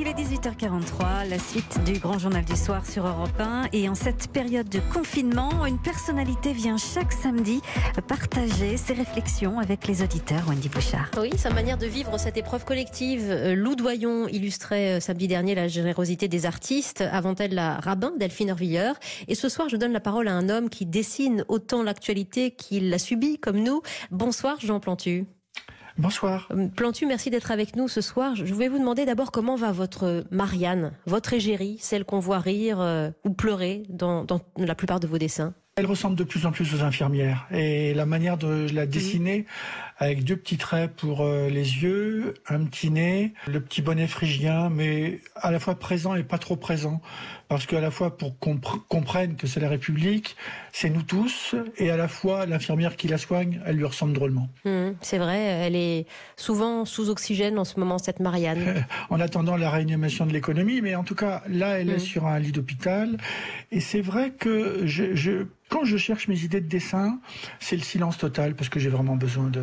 Il est 18h43, la suite du grand journal du soir sur Europe 1. Et en cette période de confinement, une personnalité vient chaque samedi partager ses réflexions avec les auditeurs. Wendy Bouchard. Oui, sa manière de vivre cette épreuve collective. Euh, Lou Doyon illustrait euh, samedi dernier la générosité des artistes. Avant elle, la rabbin Delphine Orvilleur. Et ce soir, je donne la parole à un homme qui dessine autant l'actualité qu'il l'a subie comme nous. Bonsoir, Jean Plantu. Bonsoir. Euh, Plantu, merci d'être avec nous ce soir. Je voulais vous demander d'abord comment va votre Marianne, votre égérie, celle qu'on voit rire euh, ou pleurer dans, dans la plupart de vos dessins? Elle ressemble de plus en plus aux infirmières et la manière de la dessiner avec deux petits traits pour euh, les yeux, un petit nez, le petit bonnet phrygien, mais à la fois présent et pas trop présent, parce qu'à la fois pour qu'on comprenne que c'est la République, c'est nous tous, et à la fois l'infirmière qui la soigne, elle lui ressemble drôlement. Mmh, c'est vrai, elle est souvent sous oxygène en ce moment, cette Marianne. en attendant la réanimation de l'économie, mais en tout cas, là, elle est sur un lit d'hôpital, et c'est vrai que je, je quand je cherche mes idées de dessin, c'est le silence total parce que j'ai vraiment besoin de,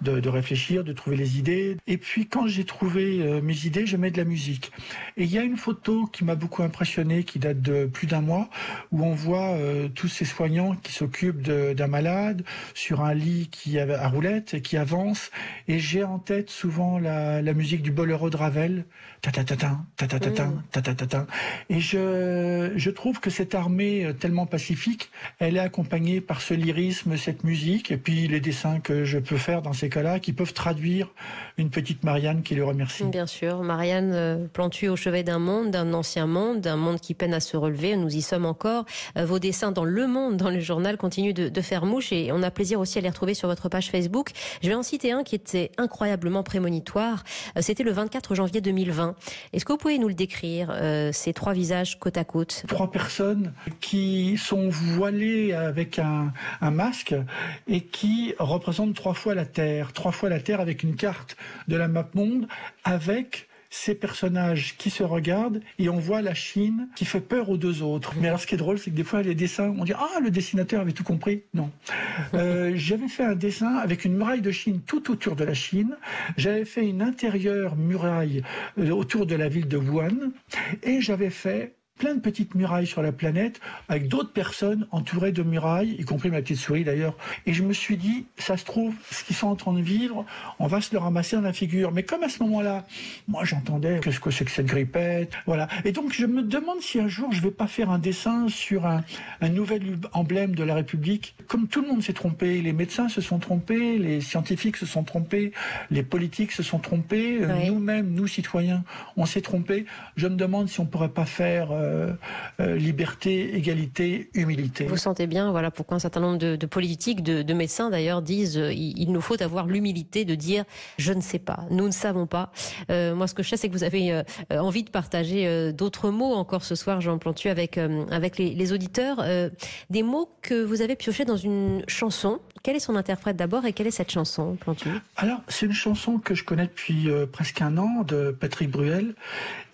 de, de, réfléchir, de trouver les idées. Et puis quand j'ai trouvé euh, mes idées, je mets de la musique. Et il y a une photo qui m'a beaucoup impressionné, qui date de plus d'un mois, où on voit euh, tous ces soignants qui s'occupent d'un malade sur un lit qui a à roulette et qui avance. Et j'ai en tête souvent la, la musique du boléro de Ravel, ta ta ta ta ta ta ta ta ta ta ta. Et je je trouve que cette armée euh, tellement pacifique elle est accompagnée par ce lyrisme, cette musique, et puis les dessins que je peux faire dans ces cas-là, qui peuvent traduire une petite Marianne qui le remercie. Bien sûr, Marianne euh, plantue au chevet d'un monde, d'un ancien monde, d'un monde qui peine à se relever. Nous y sommes encore. Euh, vos dessins dans Le Monde, dans le journal, continuent de, de faire mouche, et on a plaisir aussi à les retrouver sur votre page Facebook. Je vais en citer un qui était incroyablement prémonitoire. Euh, c'était le 24 janvier 2020. Est-ce que vous pouvez nous le décrire, ces trois visages côte à côte? Trois personnes qui sont voilées avec un, un, masque et qui représentent trois fois la Terre. Trois fois la Terre avec une carte de la map monde avec ces personnages qui se regardent et on voit la Chine qui fait peur aux deux autres. Mais alors ce qui est drôle, c'est que des fois les dessins, on dit ah le dessinateur avait tout compris. Non, euh, j'avais fait un dessin avec une muraille de Chine tout autour de la Chine. J'avais fait une intérieure muraille euh, autour de la ville de Wuhan et j'avais fait plein de petites murailles sur la planète, avec d'autres personnes entourées de murailles, y compris ma petite souris d'ailleurs. Et je me suis dit, ça se trouve, ce qu'ils sont en train de vivre, on va se le ramasser dans la figure. Mais comme à ce moment-là, moi j'entendais, qu'est-ce que c'est que cette grippette Voilà. Et donc je me demande si un jour je vais pas faire un dessin sur un, un nouvel emblème de la République. Comme tout le monde s'est trompé, les médecins se sont trompés, les scientifiques se sont trompés, les politiques se sont trompés, Oui. nous-mêmes, nous citoyens, on s'est trompés. Je me demande si on pourrait pas faire euh, euh, liberté, égalité, humilité. Vous sentez bien, voilà pourquoi un certain nombre de, de politiques, de, de, médecins d'ailleurs disent euh, il, il, nous faut avoir l'humilité de dire je ne sais pas, nous ne savons pas. Euh, moi, ce que je sais, c'est que vous avez euh, envie de partager d'autres mots encore ce soir, Jean Plantu, avec avec les, les auditeurs, des mots que vous avez piochés dans une chanson. Quel est son interprète d'abord et quelle est cette chanson, Plantu? Alors, c'est une chanson que je connais depuis presque un an de Patrick Bruel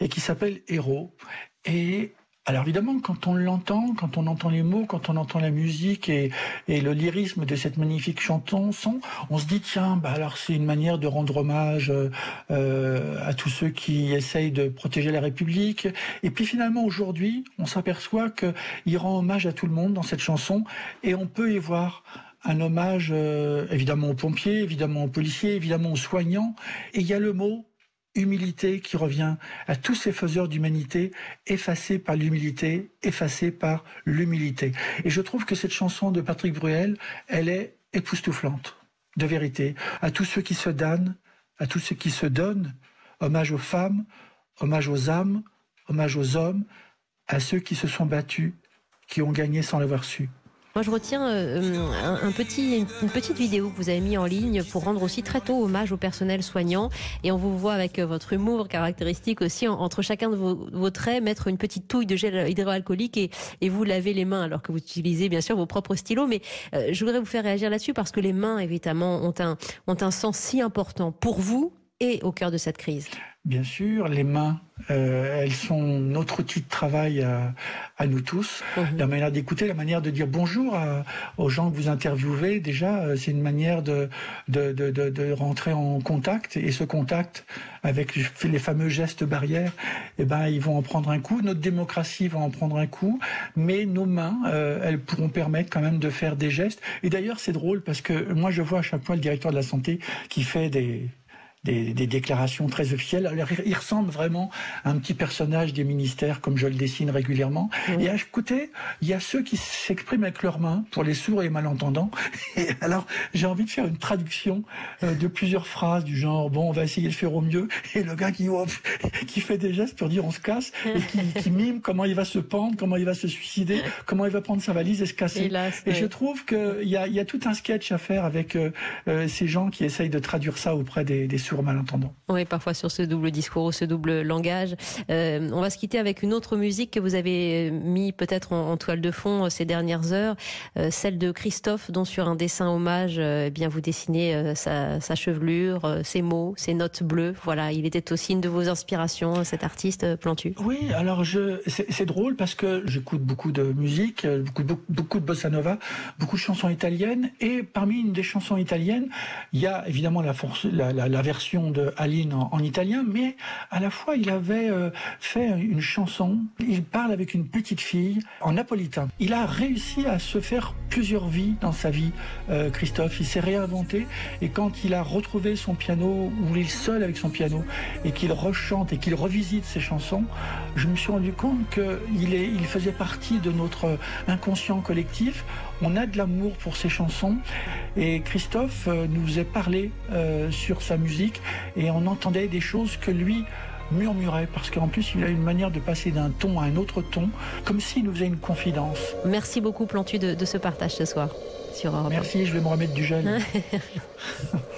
et qui s'appelle Héros. Et alors évidemment, quand on l'entend, quand on entend les mots, quand on entend la musique et, et le lyrisme de cette magnifique chanson, on se dit tiens, bah alors c'est une manière de rendre hommage euh, à tous ceux qui essayent de protéger la République. Et puis finalement aujourd'hui, on s'aperçoit qu'il rend hommage à tout le monde dans cette chanson et on peut y voir un hommage euh, évidemment aux pompiers, évidemment aux policiers, évidemment aux soignants. Et il y a le mot humilité qui revient à tous ces faiseurs d'humanité, effacés par l'humilité, effacés par l'humilité. Et je trouve que cette chanson de Patrick Bruel, elle est époustouflante, de vérité, à tous ceux qui se damnent, à tous ceux qui se donnent, hommage aux femmes, hommage aux âmes, hommage aux hommes, à ceux qui se sont battus, qui ont gagné sans l'avoir su. Moi, je retiens euh, un, petit, une petite vidéo que vous avez mis en ligne pour rendre aussi très tôt hommage au personnel soignant. Et on vous voit avec votre humour caractéristique aussi, en, entre chacun de vos, vos, traits, mettre une petite touille de gel hydroalcoolique et, et, vous laver les mains alors que vous utilisez bien sûr vos propres stylos. Mais euh, je voudrais vous faire réagir là-dessus parce que les mains, évidemment, ont un, ont un sens si important pour vous et au cœur de cette crise. Bien sûr, les mains, Euh, elles sont notre outil de travail à, à nous tous. Mhm. La manière d'écouter, la manière de dire bonjour aux gens que vous interviewez, déjà, euh, c'est une manière de, de, de, de, rentrer en contact. Et ce contact, avec les fameux gestes barrières, eh ben, ils vont en prendre un coup. Notre démocratie va en prendre un coup. Mais nos mains, euh, elles pourront permettre quand même de faire des gestes. Et d'ailleurs, c'est drôle parce que moi, je vois à chaque fois le directeur de la santé qui fait des des, des, déclarations très officielles. Alors, il ressemble vraiment à un petit personnage des ministères, comme je le dessine régulièrement. Et à côté, il y a ceux qui s'expriment avec leurs mains, pour les sourds et malentendants. Et alors, j'ai envie de faire une traduction euh, de plusieurs phrases du genre, bon, on va essayer de faire au mieux. Et le gars qui, qui fait des gestes pour dire on se casse, et qui, qui, mime comment il va se pendre, comment il va se suicider, comment il va prendre sa valise et se casser. et je trouve qu'il y a, y a tout un sketch à faire avec euh, euh, ces gens qui essayent de traduire ça auprès des, des sourds malentendant. Oui, parfois sur ce double discours, ce double langage. Euh, on va se quitter avec une autre musique que vous avez mis peut-être en, toile de fond euh, ces dernières heures, euh, celle de Christophe, dont sur un dessin hommage, eh bien vous dessinez sa, chevelure, ses mots, ses notes bleues. Voilà, il était aussi une de vos inspirations, cet artiste Plantu. Oui, alors je, c'est drôle parce que j'écoute beaucoup de musique, beaucoup, beaucoup, de bossa nova, beaucoup de chansons italiennes, et parmi une des chansons italiennes, il y a évidemment la, force, la, la version de Aline en, italien, mais à la fois il avait euh, fait une chanson. Il parle avec une petite fille en napolitain. Il a réussi à se faire plusieurs vies dans sa vie, euh, Christophe. Il s'est réinventé et quand il a retrouvé son piano, ou il est seul avec son piano, et qu'il rechante et qu'il revisite ses chansons, je me suis rendu compte qu'il il faisait partie de notre inconscient collectif. On a de l'amour pour ses chansons et Christophe euh, nous faisait parler sur sa musique et on entendait des choses que lui murmurait parce qu'en plus il a une manière de passer d'un ton à un autre ton comme s'il nous faisait une confidence. Merci beaucoup Plantu de, ce partage ce soir sur Merci, je vais me remettre du gel.